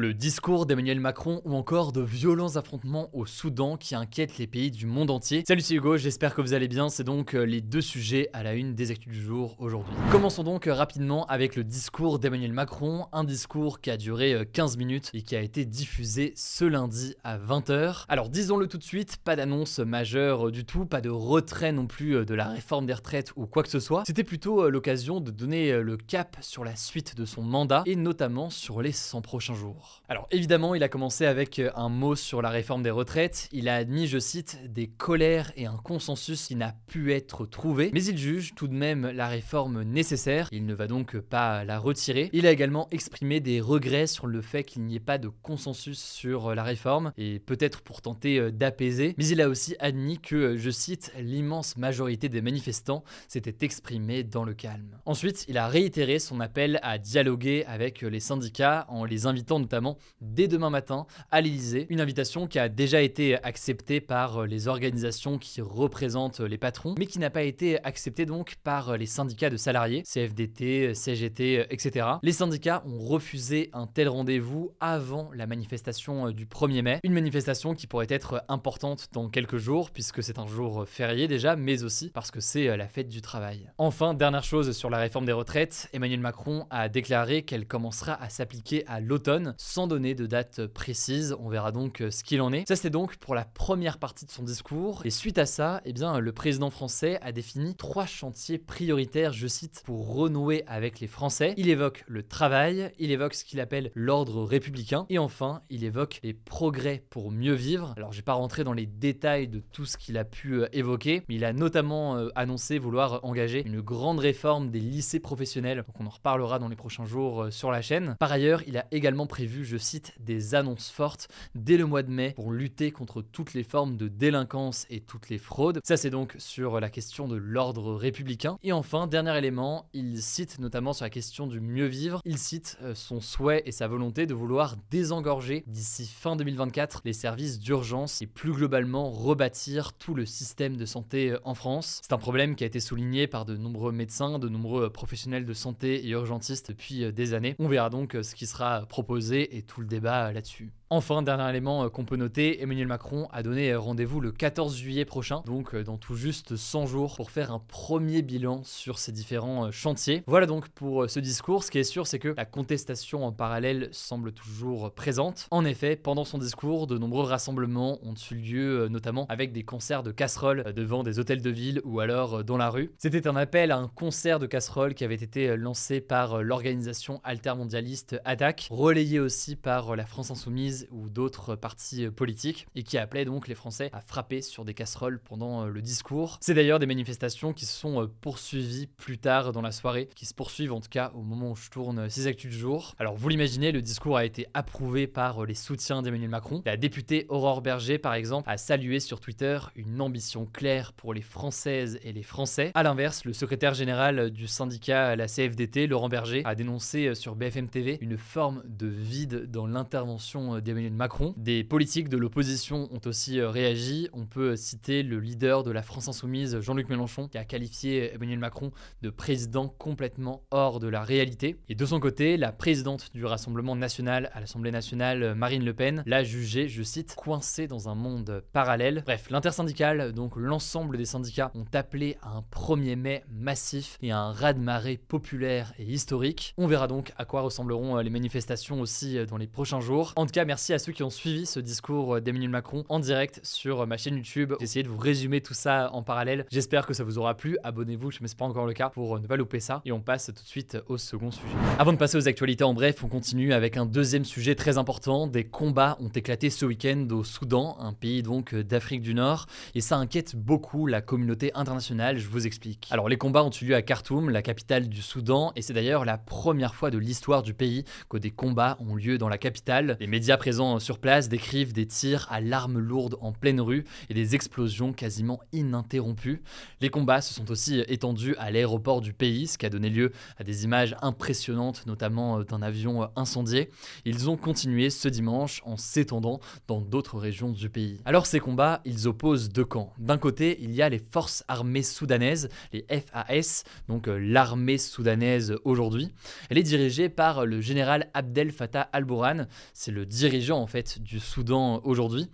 Le discours d'Emmanuel Macron ou encore de violents affrontements au Soudan qui inquiètent les pays du monde entier. Salut c'est Hugo, j'espère que vous allez bien. C'est donc euh, les deux sujets à la une des actus du jour aujourd'hui. Commençons donc euh, rapidement avec le discours d'Emmanuel Macron, un discours qui a duré 15 euh, minutes et qui a été diffusé ce lundi à 20h. Alors disons-le tout de suite, pas d'annonce majeure du tout, pas de retrait non plus de la réforme des retraites ou quoi que ce soit. C'était plutôt l'occasion de donner le cap sur la suite de son mandat et notamment sur les 100 prochains jours. Alors évidemment, il a commencé avec euh, un mot sur la réforme des retraites. Il a admis, je cite, des colères et un consensus qui n'a pu être trouvé, mais il juge tout de même la réforme nécessaire. Il ne va donc pas la retirer. Il a également exprimé des regrets sur le fait qu'il n'y ait pas de consensus sur la réforme et peut-être pour tenter euh, d'apaiser, mais il a aussi admis que, euh, je cite, l'immense majorité des manifestants s'était exprimée dans le calme. Ensuite, il a réitéré son appel à dialoguer avec les syndicats en les invitant notamment dès demain matin à l'Elysée. Une invitation qui a déjà été acceptée par les organisations qui représentent les patrons, mais qui n'a pas été acceptée donc par les syndicats de salariés, CFDT, CGT, etc. Les syndicats ont refusé un tel rendez-vous avant la manifestation du 1er mai. Une manifestation qui pourrait être importante dans quelques jours, puisque c'est un jour férié déjà, mais aussi parce que c'est la fête du travail. Enfin, dernière chose sur la réforme des retraites, Emmanuel Macron a déclaré qu'elle commencera à s'appliquer à l'automne, sans donner de date précise. On verra donc euh, ce qu'il en est. Ça, c'est donc pour la première partie de son discours. Et suite à ça, eh bien, le président français a défini trois chantiers prioritaires, je cite, pour renouer avec les Français. Il évoque le travail, il évoque ce qu'il appelle l'ordre républicain, et enfin, il évoque les progrès pour mieux vivre. Alors, je vais pas rentrer dans les détails de tout ce qu'il a pu euh, évoquer, mais il a notamment euh, annoncé vouloir engager une grande réforme des lycées professionnels. Donc, on en reparlera dans les prochains jours sur la chaîne. Par ailleurs, il a également prévu je cite, des annonces fortes dès le mois de mai pour lutter contre toutes les formes de délinquance et toutes les fraudes. Ça, c'est donc sur la question de l'ordre républicain. Et enfin, dernier élément, il cite notamment sur la question du mieux vivre, il cite euh, son souhait et sa volonté de vouloir désengorger d'ici fin 2024 les services d'urgence et plus globalement rebâtir tout le système de santé euh, en France. C'est un problème qui a été souligné par de nombreux médecins, de nombreux euh, professionnels de santé et urgentistes depuis des années. On verra donc ce qui sera proposé et tout le débat là-dessus. Enfin, dernier élément euh, qu'on peut noter, Emmanuel Macron a donné euh, rendez-vous le 14 juillet prochain, donc euh, dans tout juste 100 jours, pour faire un premier bilan sur ces différents chantiers. Voilà donc pour ce discours. Ce qui est sûr, c'est que la contestation en parallèle semble toujours présente. En effet, pendant son discours, de nombreux rassemblements ont eu lieu, notamment avec des concerts de casseroles devant des hôtels de ville ou alors dans la rue. C'était un appel à un concert de casseroles qui avait été lancé par l'organisation altermondialiste ADAC, relayé par la France Insoumise ou d'autres partis euh, politiques et qui appelaient donc les Français à frapper sur des casseroles pendant euh, le discours. C'est d'ailleurs des manifestations qui se sont euh, poursuivies plus tard dans la soirée, qui se poursuivent en tout cas au moment où je tourne ces actus du jour. Alors vous l'imaginez, le discours a été approuvé par les soutiens d'Emmanuel Macron. La députée Aurore Berger, par exemple, a salué sur Twitter une ambition claire pour les Françaises et les Français. A l'inverse, le secrétaire général du syndicat la CFDT, Laurent Berger, a dénoncé sur BFM TV une forme de dans l'intervention d'Emmanuel Macron. Des politiques de l'opposition ont aussi euh, réagi. On peut citer le leader de la France Insoumise, Jean-Luc Mélenchon, qui a qualifié Emmanuel Macron de président complètement hors de la réalité. Et de son côté, la présidente du Rassemblement national à l'Assemblée nationale, Marine Le Pen, l'a jugé, je cite, coincé dans un monde parallèle. Bref, l'intersyndicale, donc l'ensemble des syndicats, ont appelé à un 1er mai massif et à un raz-de-marée populaire et historique. On verra donc à quoi ressembleront euh, les manifestations aussi d'ici dans les prochains jours. En tout cas, merci à ceux qui ont suivi ce discours d'Emmanuel Macron en direct sur ma chaîne YouTube. J'ai essayé de vous résumer tout ça en parallèle. J'espère que ça vous aura plu. Abonnez-vous, je ne pas encore le cas, pour ne pas louper ça. Et on passe tout de suite au second sujet. Avant de passer aux actualités en bref, on continue avec un deuxième sujet très important. Des combats ont éclaté ce week-end au Soudan, un pays donc d'Afrique du Nord. Et ça inquiète beaucoup la communauté internationale, je vous explique. Alors les combats ont eu lieu à Khartoum, la capitale du Soudan, et c'est d'ailleurs la première fois de l'histoire du pays que des combats ont lieu dans la capitale. Les médias présents sur place décrivent des tirs à l'arme lourde en pleine rue et des explosions quasiment ininterrompues. Les combats se sont aussi étendus à l'aéroport du pays, ce qui a donné lieu à des images impressionnantes, notamment d'un avion incendié. Ils ont continué ce dimanche en s'étendant dans d'autres régions du pays. Alors ces combats, ils opposent deux camps. D'un côté, il y a les forces armées soudanaises, les FAS, donc euh, l'armée soudanaise aujourd'hui. Elle est dirigée par le général Abdel Fattah al-Burhan, c'est le dirigeant en fait du Soudan aujourd'hui.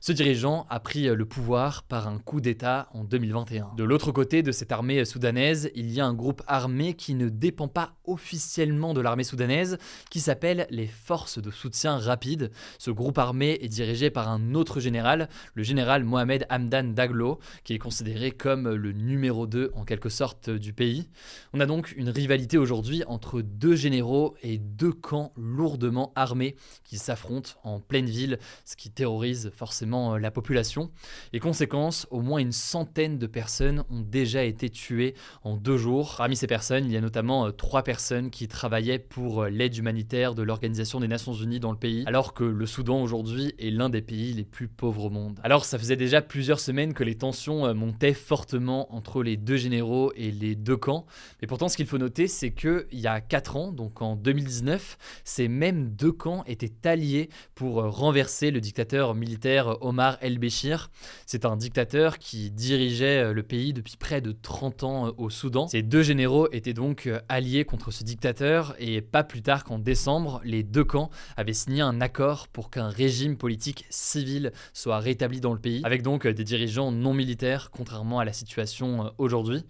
Ce dirigeant a pris le pouvoir par un coup d'État en 2021. De l'autre côté de cette armée soudanaise, il y a un groupe armé qui ne dépend pas officiellement de l'armée soudanaise, qui s'appelle les Forces de soutien rapide. Ce groupe armé est dirigé par un autre général, le général Mohamed Hamdan Daglo, qui est considéré comme le numéro 2 en quelque sorte du pays. On a donc une rivalité aujourd'hui entre deux généraux et deux camps lourdement armés qui s'affrontent en pleine ville, ce qui terrorise forcément euh, la population. Et conséquence, au moins une centaine de personnes ont déjà été tuées en deux jours. Parmi ces personnes, il y a notamment euh, trois personnes qui travaillaient pour euh, l'aide humanitaire de l'Organisation des Nations Unies dans le pays, alors que le Soudan aujourd'hui est l'un des pays les plus pauvres au monde. Alors ça faisait déjà plusieurs semaines que les tensions montaient fortement entre les deux généraux et les deux camps. Mais pourtant, ce qu'il faut noter, c'est qu'il y a quatre ans, donc en 2019, ces mêmes deux camps étaient alliés pour renverser le dictateur militaire Omar el-Béchir. C'est un dictateur qui dirigeait euh, le pays depuis près de 30 ans euh, au Soudan. Ces deux généraux étaient donc euh, alliés contre ce dictateur et pas plus tard qu'en décembre, les deux camps avaient signé un accord pour qu'un régime politique civil soit rétabli dans le pays, avec donc des dirigeants non militaires, contrairement à la situation aujourd'hui.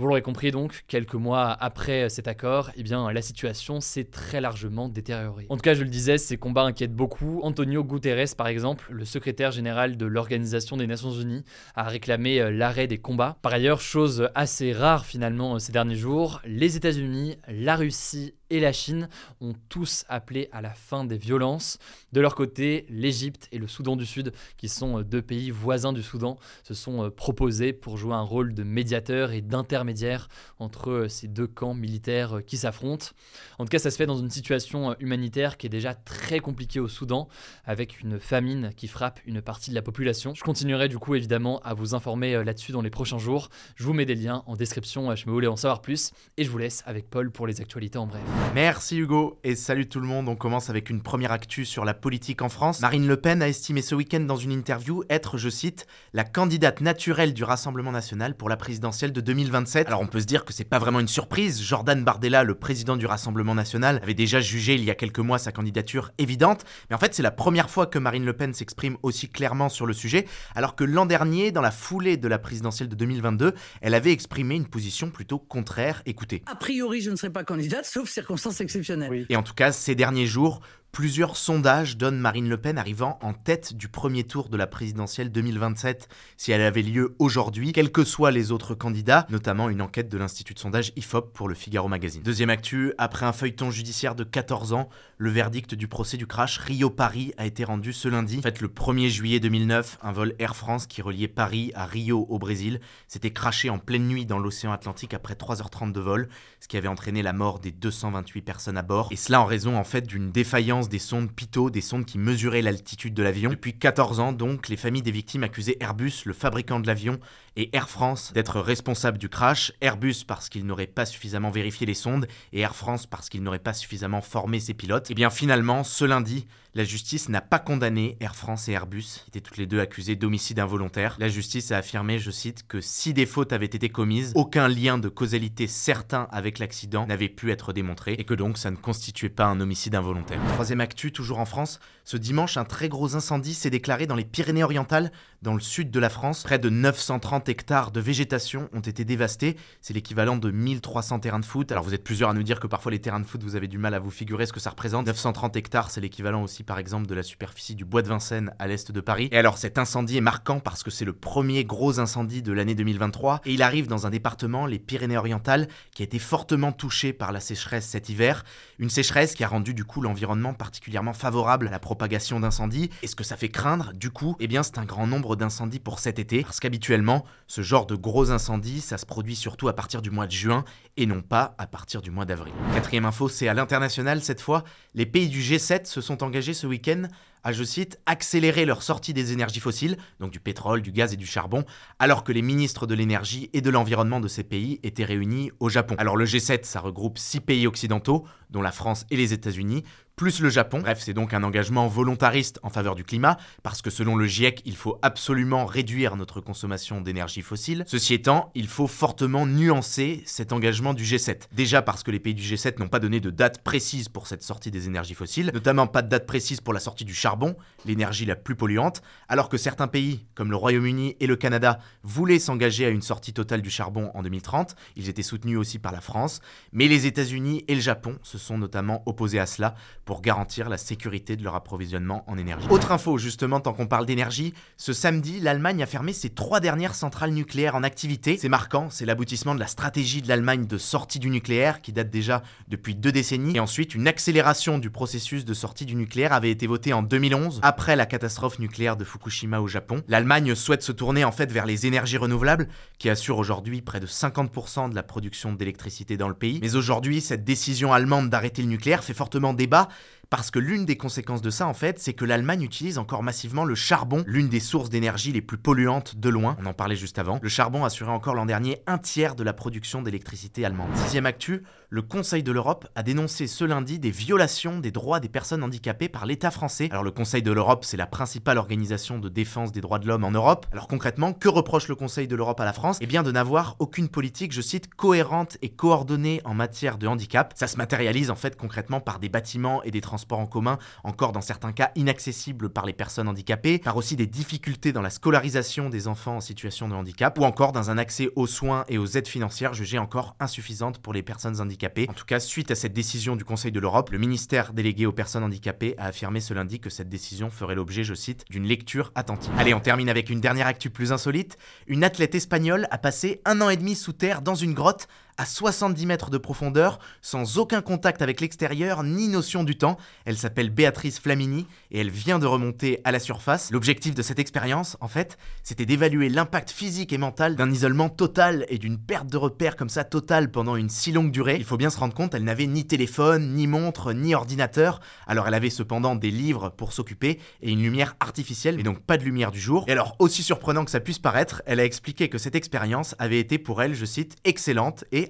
Vous l'aurez compris donc, quelques mois après cet accord, eh bien, la situation s'est très largement détériorée. En tout cas, je le disais, ces combats inquiètent beaucoup. Antonio Guterres, par exemple, le secrétaire général de l'Organisation des Nations Unies, a réclamé euh, l'arrêt des combats. Par ailleurs, chose assez rare finalement euh, ces derniers jours, les États-Unis, la Russie et la Chine ont tous appelé à la fin des violences. De leur côté, l'Égypte et le Soudan du Sud, qui sont euh, deux pays voisins du Soudan, se sont proposés pour jouer un rôle de médiateur et d'intermédiaire entre ces deux camps militaires qui s'affrontent. En tout cas, ça se fait dans une situation humanitaire qui est déjà très compliquée au Soudan, avec une famine qui frappe une partie de la population. Je continuerai du coup évidemment à vous informer là-dessus dans les prochains jours. Je vous mets des liens en description, je me voulais en savoir plus, et je vous laisse avec Paul pour les actualités en bref. Merci Hugo et salut tout le monde. On commence avec une première actu sur la politique en France. Marine Le Pen a estimé ce week-end dans une interview être, je cite, la candidate naturelle du Rassemblement national pour la présidentielle de 2027. Alors on peut se dire que c'est pas vraiment une surprise. Jordan Bardella, le président du Rassemblement national, avait déjà jugé il y a quelques mois sa candidature évidente. Mais en fait, c'est la première fois que Marine Le Pen s'exprime aussi clairement sur le sujet, alors que l'an dernier, dans la foulée de la présidentielle de 2022, elle avait exprimé une position plutôt contraire. Écoutez. A priori, je ne serai pas candidate, sauf circonstances exceptionnelles. Et en tout cas, ces derniers jours, Plusieurs sondages donnent Marine Le Pen arrivant en tête du premier tour de la présidentielle 2027 si elle avait lieu aujourd'hui, quels que soient les autres candidats, notamment une enquête de l'Institut de sondage IFOP pour le Figaro Magazine. Deuxième actu, après un feuilleton judiciaire de 14 ans, le verdict du procès du crash Rio-Paris a été rendu ce lundi. En fait, le 1er juillet 2009, un vol Air France qui reliait Paris à Rio au Brésil s'était crashé en pleine nuit dans l'océan Atlantique après 3h30 de vol, ce qui avait entraîné la mort des 228 personnes à bord, et cela en raison en fait d'une défaillance des sondes Pitot, des sondes qui mesuraient l'altitude de l'avion. Depuis 14 ans, donc, les familles des victimes accusaient Airbus, le fabricant de l'avion, et Air France d'être responsables du crash. Airbus parce qu'il n'aurait pas suffisamment vérifié les sondes, et Air France parce qu'il n'aurait pas suffisamment formé ses pilotes. Et bien finalement, ce lundi, la justice n'a pas condamné Air France et Airbus, qui étaient toutes les deux accusées d'homicide involontaire. La justice a affirmé, je cite, que si des fautes avaient été commises, aucun lien de causalité certain avec l'accident n'avait pu être démontré et que donc ça ne constituait pas un homicide involontaire. Troisième actu, toujours en France, ce dimanche, un très gros incendie s'est déclaré dans les Pyrénées-Orientales, dans le sud de la France. Près de 930 hectares de végétation ont été dévastés. C'est l'équivalent de 1300 terrains de foot. Alors vous êtes plusieurs à nous dire que parfois les terrains de foot, vous avez du mal à vous figurer ce que ça représente. 930 hectares, c'est l'équivalent aussi par exemple de la superficie du bois de Vincennes à l'est de Paris. Et alors cet incendie est marquant parce que c'est le premier gros incendie de l'année 2023 et il arrive dans un département, les Pyrénées-Orientales, qui a été fortement touché par la sécheresse cet hiver. Une sécheresse qui a rendu du coup l'environnement particulièrement favorable à la propagation d'incendies. Et ce que ça fait craindre, du coup, eh bien c'est un grand nombre d'incendies pour cet été, parce qu'habituellement, ce genre de gros incendies, ça se produit surtout à partir du mois de juin et non pas à partir du mois d'avril. Quatrième info, c'est à l'international cette fois, les pays du G7 se sont engagés ce week-end à, je cite, accélérer leur sortie des énergies fossiles, donc du pétrole, du gaz et du charbon, alors que les ministres de l'énergie et de l'environnement de ces pays étaient réunis au Japon. Alors le G7, ça regroupe six pays occidentaux, dont la France et les États-Unis, plus le Japon. Bref, c'est donc un engagement volontariste en faveur du climat, parce que selon le GIEC, il faut absolument réduire notre consommation d'énergie fossile. Ceci étant, il faut fortement nuancer cet engagement du G7. Déjà parce que les pays du G7 n'ont pas donné de date précise pour cette sortie des énergies fossiles, notamment pas de date précise pour la sortie du charbon, l'énergie la plus polluante, alors que certains pays, comme le Royaume-Uni et le Canada, voulaient s'engager à une sortie totale du charbon en 2030. Ils étaient soutenus aussi par la France, mais les États-Unis et le Japon se sont notamment opposés à cela pour garantir la sécurité de leur approvisionnement en énergie. Autre info, justement, tant qu'on parle d'énergie, ce samedi, l'Allemagne a fermé ses trois dernières centrales nucléaires en activité. C'est marquant, c'est l'aboutissement de la stratégie de l'Allemagne de sortie du nucléaire, qui date déjà depuis deux décennies. Et ensuite, une accélération du processus de sortie du nucléaire avait été votée en 2011, après la catastrophe nucléaire de Fukushima au Japon. L'Allemagne souhaite se tourner en fait vers les énergies renouvelables, qui assurent aujourd'hui près de 50% de la production d'électricité dans le pays. Mais aujourd'hui, cette décision allemande d'arrêter le nucléaire fait fortement débat parce que l'une des conséquences de ça, en fait, c'est que l'Allemagne utilise encore massivement le charbon, l'une des sources d'énergie les plus polluantes de loin. On en parlait juste avant. Le charbon assurait encore l'an dernier un tiers de la production d'électricité allemande. Sixième actu, le Conseil de l'Europe a dénoncé ce lundi des violations des droits des personnes handicapées par l'État français. Alors le Conseil de l'Europe, c'est la principale organisation de défense des droits de l'homme en Europe. Alors concrètement, que reproche le Conseil de l'Europe à la France? Eh bien de n'avoir aucune politique, je cite, cohérente et coordonnée en matière de handicap. Ça se matérialise en fait concrètement par des bâtiments et des transports en commun, encore dans certains cas inaccessibles par les personnes handicapées, par aussi des difficultés dans la scolarisation des enfants en situation de handicap, ou encore dans un accès aux soins et aux aides financières jugées encore insuffisantes pour les personnes handicapées. En tout cas, suite à cette décision du Conseil de l'Europe, le ministère délégué aux personnes handicapées a affirmé ce lundi que cette décision ferait l'objet, je cite, d'une lecture attentive. Allez, on termine avec une dernière actu plus insolite. Une athlète espagnole a passé un an et demi sous terre dans une grotte à 70 mètres de profondeur, sans aucun contact avec l'extérieur ni notion du temps. Elle s'appelle Béatrice Flamini et elle vient de remonter à la surface. L'objectif de cette expérience, en fait, c'était d'évaluer l'impact physique et mental d'un isolement total et d'une perte de repères comme ça totale pendant une si longue durée. Il faut bien se rendre compte, elle n'avait ni téléphone, ni montre, ni ordinateur. Alors elle avait cependant des livres pour s'occuper et une lumière artificielle, mais donc pas de lumière du jour. Et alors, aussi surprenant que ça puisse paraître, elle a expliqué que cette expérience avait été pour elle, je cite, excellente et